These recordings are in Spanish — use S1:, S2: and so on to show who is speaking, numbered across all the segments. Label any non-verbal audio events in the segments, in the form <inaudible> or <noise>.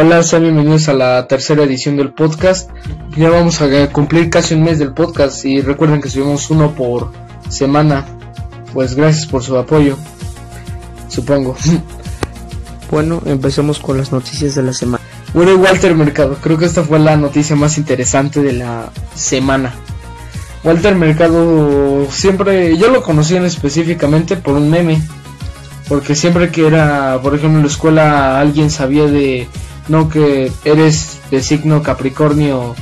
S1: Hola, sean bienvenidos a la tercera edición del podcast. Ya vamos a cumplir casi un mes del podcast y recuerden que subimos uno por semana. Pues gracias por su apoyo, supongo. <laughs>
S2: Bueno, empecemos con las noticias de la semana.
S1: Bueno, Walter Mercado, creo que esta fue la noticia más interesante de la semana. Walter Mercado siempre, yo lo conocí específicamente por un meme, porque siempre que era, por ejemplo, en la escuela alguien sabía de, no, que eres de signo Capricornio,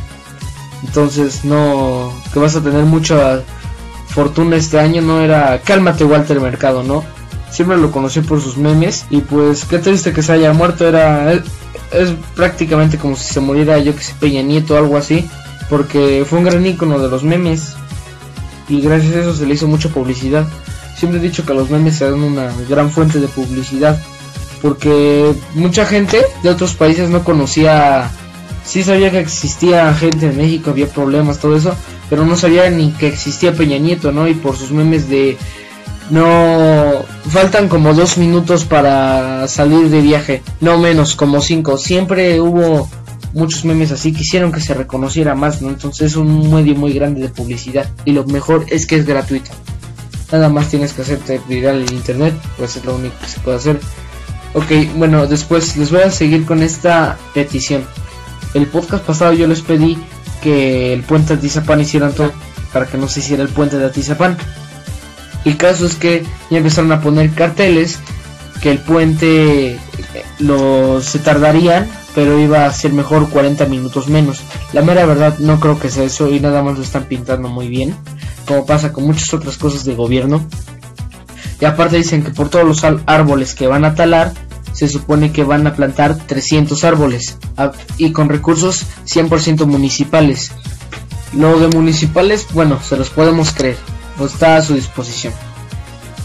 S1: entonces no, que vas a tener mucha fortuna este año, no era, cálmate Walter Mercado, ¿no? siempre lo conocí por sus memes y pues qué triste que se haya muerto, era es, prácticamente como si se muriera yo que sé Peña Nieto o algo así, porque fue un gran ícono de los memes. Y gracias a eso se le hizo mucha publicidad. Siempre he dicho que los memes dan una gran fuente de publicidad porque mucha gente de otros países no conocía, sí sabía que existía gente en México, había problemas, todo eso, pero no sabía ni que existía Peña Nieto, ¿no? Y por sus memes de no faltan como dos minutos para salir de viaje, no menos, como cinco. Siempre hubo muchos memes así, quisieron que se reconociera más, ¿no? Entonces es un medio muy grande de publicidad y lo mejor es que es gratuito. Nada más tienes que hacerte viral en internet, pues es lo único que se puede hacer. Ok, bueno, después les voy a seguir con esta petición. El podcast pasado yo les pedí que el puente de Atizapán hicieran todo para que no se hiciera el puente de Atizapán. El caso es que ya empezaron a poner carteles que el puente lo se tardarían, pero iba a ser mejor 40 minutos menos. La mera verdad no creo que sea eso y nada más lo están pintando muy bien, como pasa con muchas otras cosas de gobierno. Y aparte dicen que por todos los árboles que van a talar, se supone que van a plantar 300 árboles y con recursos 100% municipales. Lo de municipales, bueno, se los podemos creer está a su disposición.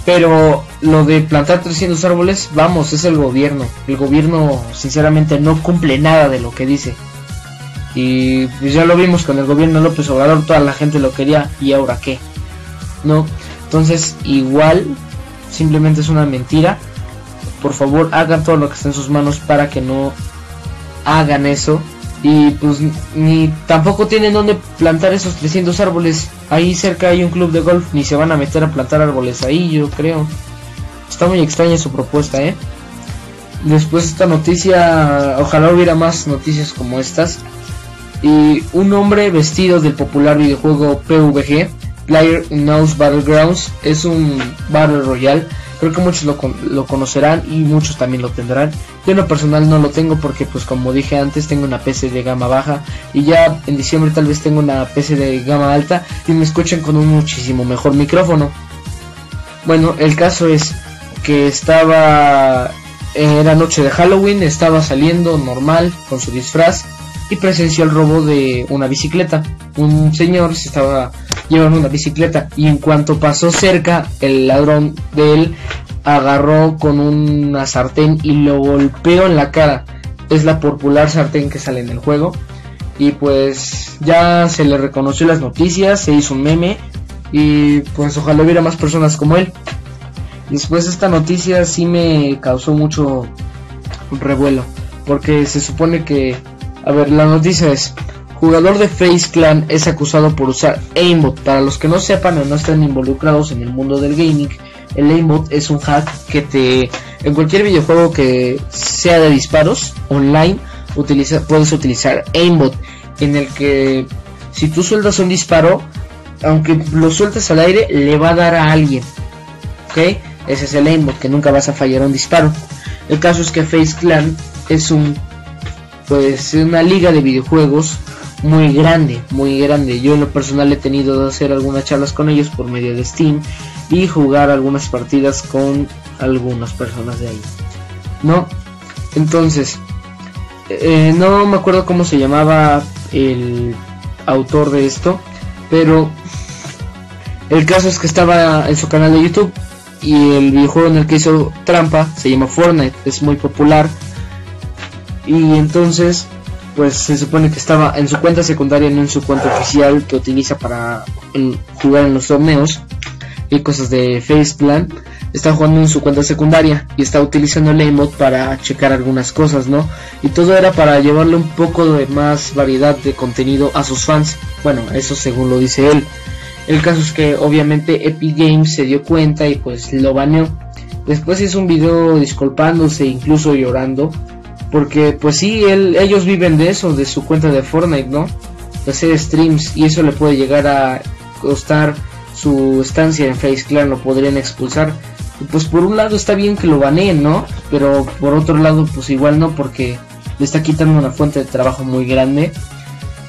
S1: Pero lo de plantar 300 árboles, vamos, es el gobierno. El gobierno sinceramente no cumple nada de lo que dice. Y pues ya lo vimos con el gobierno López Obrador, toda la gente lo quería y ahora qué. No, entonces igual simplemente es una mentira. Por favor, hagan todo lo que está en sus manos para que no hagan eso y pues ni tampoco tienen donde plantar esos 300 árboles. Ahí cerca hay un club de golf, ni se van a meter a plantar árboles ahí, yo creo. Está muy extraña su propuesta, ¿eh? Después esta noticia, ojalá hubiera más noticias como estas. Y un hombre vestido del popular videojuego PvG, Player Knows Battlegrounds, es un Battle Royale Creo que muchos lo, conocerán y muchos también lo tendrán. Yo en lo personal no lo tengo porque pues como dije antes tengo una PC de gama baja y ya en diciembre tal vez tengo una PC de gama alta y me escuchan con un muchísimo mejor micrófono. Bueno, el caso es que estaba era noche de Halloween, estaba saliendo normal con su disfraz y presenció el robo de una bicicleta. Un señor se estaba llevando una bicicleta y en cuanto pasó cerca, el ladrón de él agarró con una sartén y lo golpeó en la cara. Es la popular sartén que sale en el juego. Y pues ya se le reconoció las noticias, se hizo un meme y pues ojalá hubiera más personas como él. Después esta noticia sí me causó mucho revuelo, porque se supone que, a ver, la noticia es, jugador de Face Clan es acusado por usar aimbot. Para los que no sepan o no estén involucrados en el mundo del gaming, el aimbot es un hack que te en cualquier videojuego que sea de disparos online puedes utilizar aimbot en el que si tú sueltas un disparo aunque lo sueltes al aire le va a dar a alguien ok ese es el aimbot que nunca vas a fallar un disparo el caso es que Face Clan es un pues una liga de videojuegos muy grande, muy grande. Yo en lo personal he tenido de hacer algunas charlas con ellos por medio de Steam y jugar algunas partidas con algunas personas de ahí. ¿No? Entonces, eh, no me acuerdo cómo se llamaba el autor de esto, pero el caso es que estaba en su canal de YouTube y el videojuego en el que hizo trampa se llama Fortnite, es muy popular. Y entonces pues se supone que estaba en su cuenta secundaria, no en su cuenta oficial que utiliza para jugar en los torneos y cosas de Face Plan. está jugando en su cuenta secundaria y está utilizando el aimbot para checar algunas cosas, ¿no? Y todo era para llevarle un poco de más variedad de contenido a sus fans. Bueno, eso según lo dice él. El caso es que obviamente Epic Games se dio cuenta y pues lo baneó. Después hizo un video disculpándose, incluso llorando, porque pues sí, él, ellos viven de eso, de su cuenta de Fortnite, ¿no? De hacer streams y eso le puede llegar a costar su estancia en Face Clan, lo podrían expulsar. pues por un lado está bien que lo baneen, ¿no? Pero por otro lado pues igual no porque le está quitando una fuente de trabajo muy grande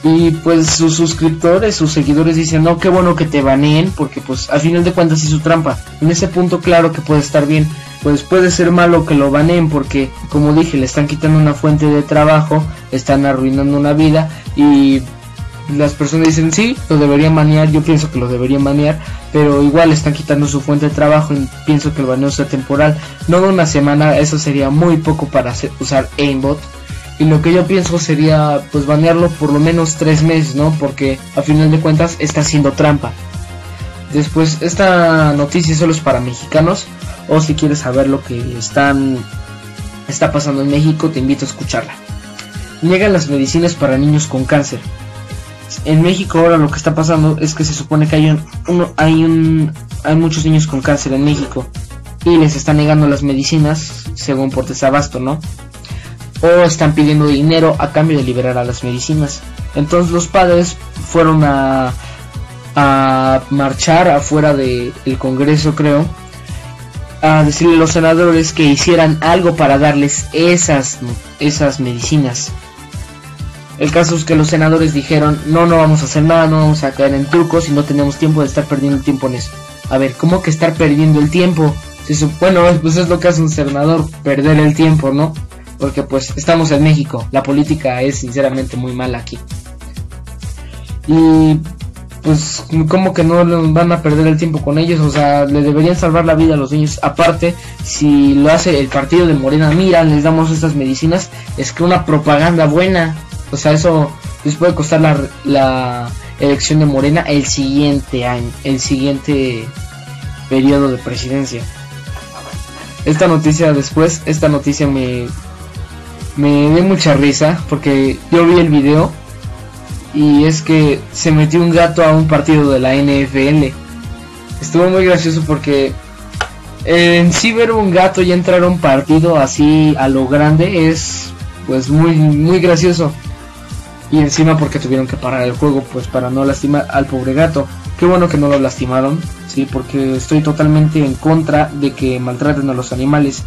S1: y pues sus suscriptores, sus seguidores dicen, no, qué bueno que te baneen, porque pues al final de cuentas hizo trampa. En ese punto claro que puede estar bien, pues puede ser malo que lo baneen, porque como dije, le están quitando una fuente de trabajo, están arruinando una vida y las personas dicen, sí, lo deberían banear, yo pienso que lo deberían banear, pero igual están quitando su fuente de trabajo y pienso que el baneo sea temporal, no de una semana, eso sería muy poco para usar aimbot y lo que yo pienso sería pues banearlo por lo menos tres meses, ¿no? Porque a final de cuentas está haciendo trampa. Después, esta noticia solo es para mexicanos. O si quieres saber lo que están, está pasando en México, te invito a escucharla. Niegan las medicinas para niños con cáncer. En México ahora lo que está pasando es que se supone que hay un, hay un hay muchos niños con cáncer en México y les están negando las medicinas según por desabasto, ¿no? O están pidiendo dinero a cambio de liberar a las medicinas. Entonces los padres fueron a, a marchar afuera del Congreso, creo, a decirle a los senadores que hicieran algo para darles esas, esas medicinas. El caso es que los senadores dijeron, no, no vamos a hacer nada, no vamos a caer en trucos y no tenemos tiempo de estar perdiendo tiempo en eso. A ver, ¿cómo que estar perdiendo el tiempo? bueno, pues es lo que hace un senador, perder el tiempo, ¿no? Porque pues estamos en México, la política es sinceramente muy mala aquí. Y pues como que no van a perder el tiempo con ellos, o sea, le deberían salvar la vida a los niños. Aparte, si lo hace el partido de Morena, mira, les damos estas medicinas, es que una propaganda buena, o sea, eso les puede costar la, la elección de Morena el siguiente año, el siguiente periodo de presidencia. Esta noticia después, esta noticia me me dio mucha risa porque yo vi el video y es que se metió un gato a un partido de la NFL. Estuvo muy gracioso porque en sí ver un gato y entrar a un partido así a lo grande es pues muy muy gracioso. Y encima porque tuvieron que parar el juego pues para no lastimar al pobre gato. Qué bueno que no lo lastimaron, sí, porque estoy totalmente en contra de que maltraten a los animales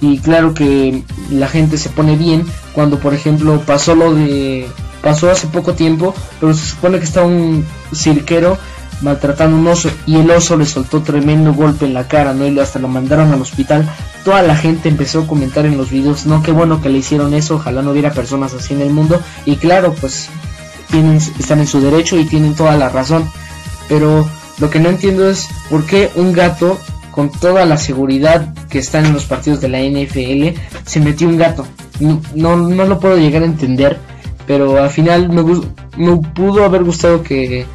S1: y claro que la gente se pone bien cuando por ejemplo pasó lo de pasó hace poco tiempo pero se supone que está un cirquero maltratando a un oso y el oso le soltó tremendo golpe en la cara no y hasta lo mandaron al hospital. Toda la gente empezó a comentar en los videos no qué bueno que le hicieron eso ojalá no hubiera personas así en el mundo. Y claro pues tienen están en su derecho y tienen toda la razón. Pero lo que no entiendo es por qué un gato con toda la seguridad que están en los partidos de la NFL, se metió un gato. No, no, lo puedo llegar a entender, pero al final me, me pudo haber gustado que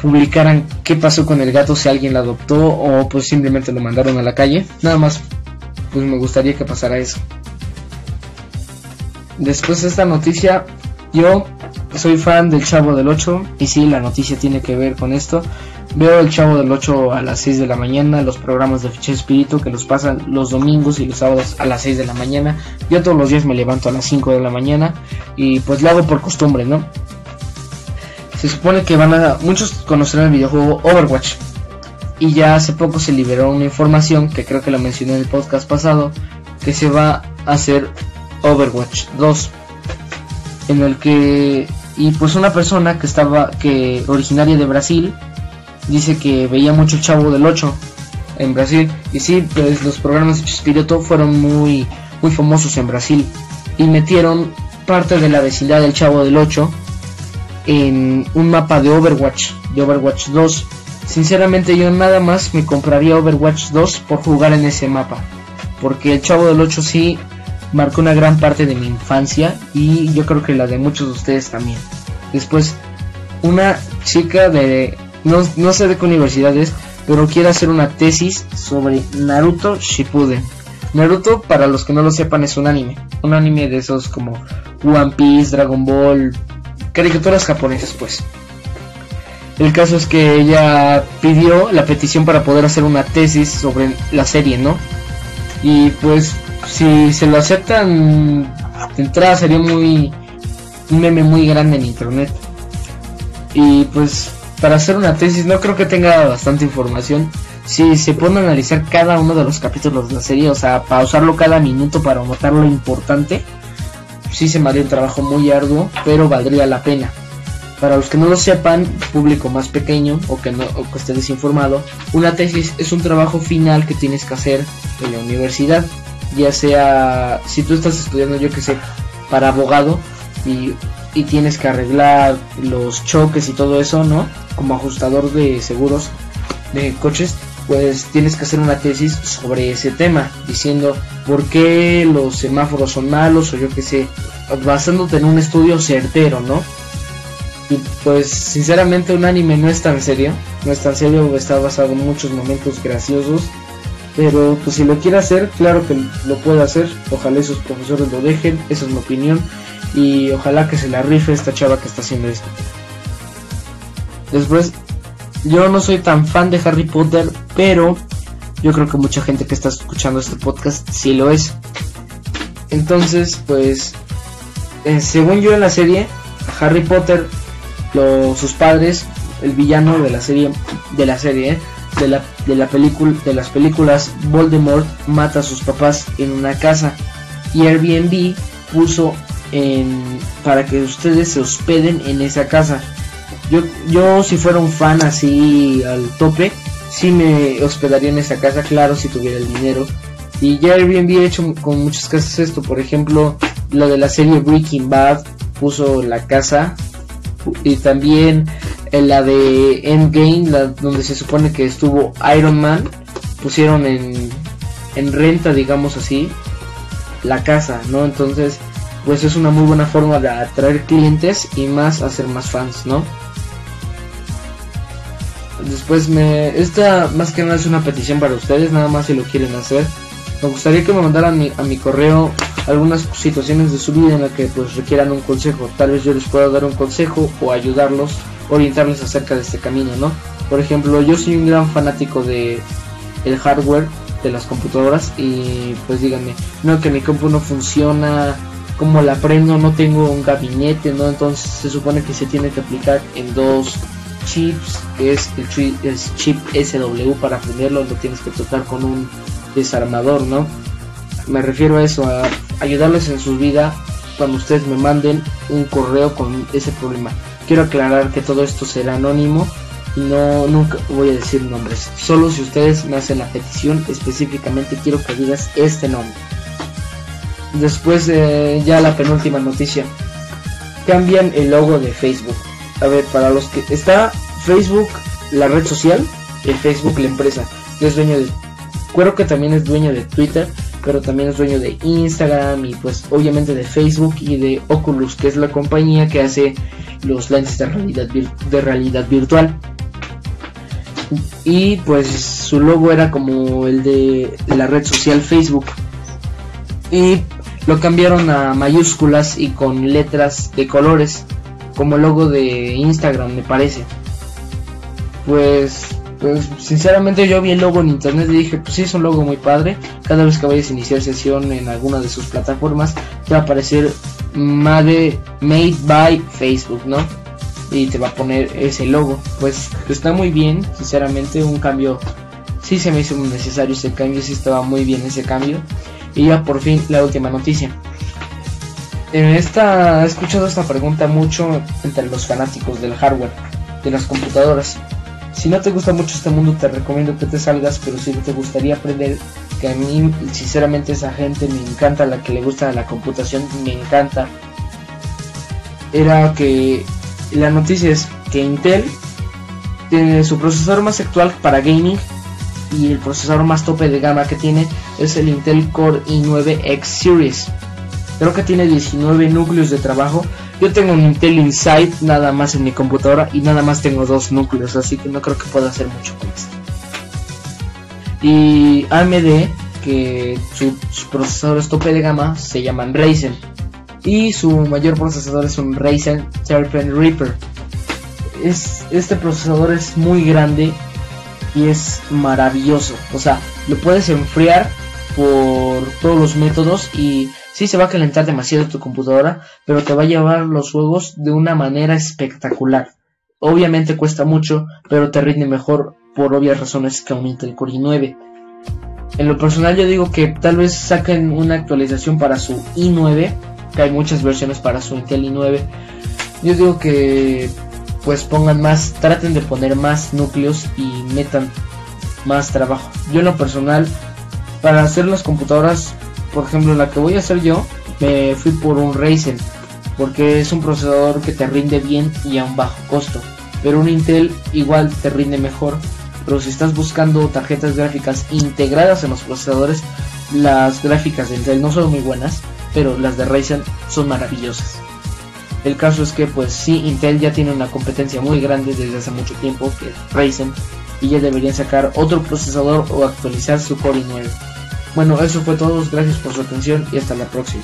S1: publicaran qué pasó con el gato, si alguien lo adoptó o pues simplemente lo mandaron a la calle. Nada más, pues me gustaría que pasara eso. Después de esta noticia, yo soy fan del Chavo del 8 y sí, la noticia tiene que ver con esto. Veo el Chavo del 8 a las 6 de la mañana, los programas de Ficha Espíritu que los pasan los domingos y los sábados a las 6 de la mañana. Yo todos los días me levanto a las 5 de la mañana y pues lo hago por costumbre, ¿no? Se supone que van a... Muchos conocerán el videojuego Overwatch. Y ya hace poco se liberó una información, que creo que lo mencioné en el podcast pasado, que se va a hacer Overwatch 2. En el que... Y pues una persona que estaba... que originaria de Brasil dice que veía mucho Chavo del 8 en Brasil. Y sí, pues los programas de Chespirito fueron muy, muy famosos en Brasil. Y metieron parte de la vecindad del Chavo del 8 en un mapa de Overwatch, de Overwatch 2. Sinceramente yo nada más me compraría Overwatch 2 por jugar en ese mapa. Porque el Chavo del 8 sí marcó una gran parte de mi infancia y yo creo que la de muchos de ustedes también. Después, una chica de no, no sé de qué universidad es, pero quiere hacer una tesis sobre Naruto Shippuden. Naruto, para los que no lo sepan, es un anime. Un anime de esos como One Piece, Dragon Ball, caricaturas japonesas, pues. El caso es que ella pidió la petición para poder hacer una tesis sobre la serie, ¿no? Y pues si se lo aceptan de entrada sería muy un meme muy grande en internet. Y pues para hacer una tesis no creo que tenga bastante información. Si se pone a analizar cada uno de los capítulos de la serie, o sea, pausarlo cada minuto para notar lo importante, sí se me haría un trabajo muy arduo, pero valdría la pena. Para los que no lo sepan, público más pequeño o que no o que esté desinformado, una tesis es un trabajo final que tienes que hacer en la universidad, ya sea si tú estás estudiando yo que sé para abogado y, y tienes que arreglar los choques y todo eso, ¿no? Como ajustador de seguros de coches, pues tienes que hacer una tesis sobre ese tema, diciendo por qué los semáforos son malos o yo que sé, basándote en un estudio certero, ¿no? Y pues sinceramente un anime no es tan serio, no es tan serio, está basado en muchos momentos graciosos, pero pues si lo quiere hacer, claro que lo puede hacer, ojalá esos profesores lo dejen, esa es mi opinión, y ojalá que se la rife esta chava que está haciendo esto. Después, yo no soy tan fan de Harry Potter, pero yo creo que mucha gente que está escuchando este podcast sí lo es. Entonces, pues, eh, según yo en la serie, Harry Potter los, sus padres, el villano de la serie, de la serie, de la, de la película, de las películas, Voldemort mata a sus papás en una casa y Airbnb puso en, para que ustedes se hospeden en esa casa. Yo, yo si fuera un fan así al tope, sí me hospedaría en esa casa, claro, si tuviera el dinero. Y ya Airbnb ha hecho con muchas casas esto, por ejemplo, lo de la serie Breaking Bad puso la casa y también en la de Endgame, donde se supone que estuvo Iron Man, pusieron en, en renta, digamos así, la casa, ¿no? Entonces, pues es una muy buena forma de atraer clientes y más hacer más fans, ¿no? Después me... Esta más que nada es una petición para ustedes, nada más si lo quieren hacer. Me gustaría que me mandaran mi, a mi correo algunas situaciones de su vida en las que pues requieran un consejo. Tal vez yo les pueda dar un consejo o ayudarlos, orientarles acerca de este camino, ¿no? Por ejemplo, yo soy un gran fanático de el hardware de las computadoras y pues díganme, no que mi compu no funciona, como la prendo, no tengo un gabinete, ¿no? Entonces se supone que se tiene que aplicar en dos chips, que es el, chip SW para prenderlo, lo tienes que tocar con un desarmador, ¿no? Me refiero a eso, a ayudarles en su vida cuando ustedes me manden un correo con ese problema. Quiero aclarar que todo esto será anónimo y no nunca voy a decir nombres. Solo si ustedes me hacen la petición específicamente quiero que digas este nombre. Después ya la penúltima noticia. Cambian el logo de Facebook. A ver, para los que está Facebook, la red social, el Facebook la empresa, que es dueño de creo que también es dueño de Twitter, pero también es dueño de Instagram y pues obviamente de Facebook y de Oculus, que es la compañía que hace los lentes de realidad, de realidad virtual. Y pues su logo era como el de la red social Facebook. Y lo cambiaron a mayúsculas y con letras de colores, como logo de Instagram me parece. Pues pues sinceramente yo vi el logo en internet y dije, pues sí, es un logo muy padre. Cada vez que vayas a iniciar sesión en alguna de sus plataformas, te va a aparecer Made, by Facebook, ¿no? Y te va a poner ese logo. Pues está muy bien, sinceramente, un cambio. Sí se me hizo necesario ese cambio, sí estaba muy bien ese cambio. Y ya por fin la última noticia. En esta he escuchado esta pregunta mucho entre los fanáticos del hardware, de las computadoras. Si no te gusta mucho este mundo, te recomiendo que te salgas, pero si te gustaría aprender, que a mí sinceramente esa gente me encanta, la que le gusta la computación, me encanta, era que la noticia es que Intel tiene su procesador más actual para gaming y el procesador más tope de gama que tiene es el Intel Core i9 X Series. Creo que tiene 19 núcleos de trabajo yo tengo un Intel Insight nada más en mi computadora y nada más tengo dos núcleos, así que no creo que pueda hacer mucho con esto. Y AMD, que sus procesadores tope de gama se llaman Ryzen. Y su mayor procesador es un Ryzen Reaper. Es, este procesador es muy grande y es maravilloso. O sea, lo puedes enfriar por todos los métodos y sí se va a calentar demasiado tu computadora, pero te va a llevar los juegos de una manera espectacular. Obviamente cuesta mucho, pero te rinde mejor por obvias razones que un Intel Core i9. En lo personal yo digo que tal vez saquen una actualización para su i9, que hay muchas versiones para su Intel i9. Yo digo que pues pongan más, traten de poner más núcleos y metan más trabajo. Yo en lo personal, para hacer las computadoras, por ejemplo la que voy a hacer yo, me fui por un Ryzen, porque es un procesador que te rinde bien y a un bajo costo. Pero un Intel igual te rinde mejor. Pero si estás buscando tarjetas gráficas integradas en los procesadores, las gráficas de Intel no son muy buenas, pero las de Ryzen son maravillosas. El caso es que pues sí, Intel ya tiene una competencia muy grande desde hace mucho tiempo, que es Ryzen, y ya deberían sacar otro procesador o actualizar su Core i9. Bueno, eso fue todo, gracias por su atención y hasta la próxima.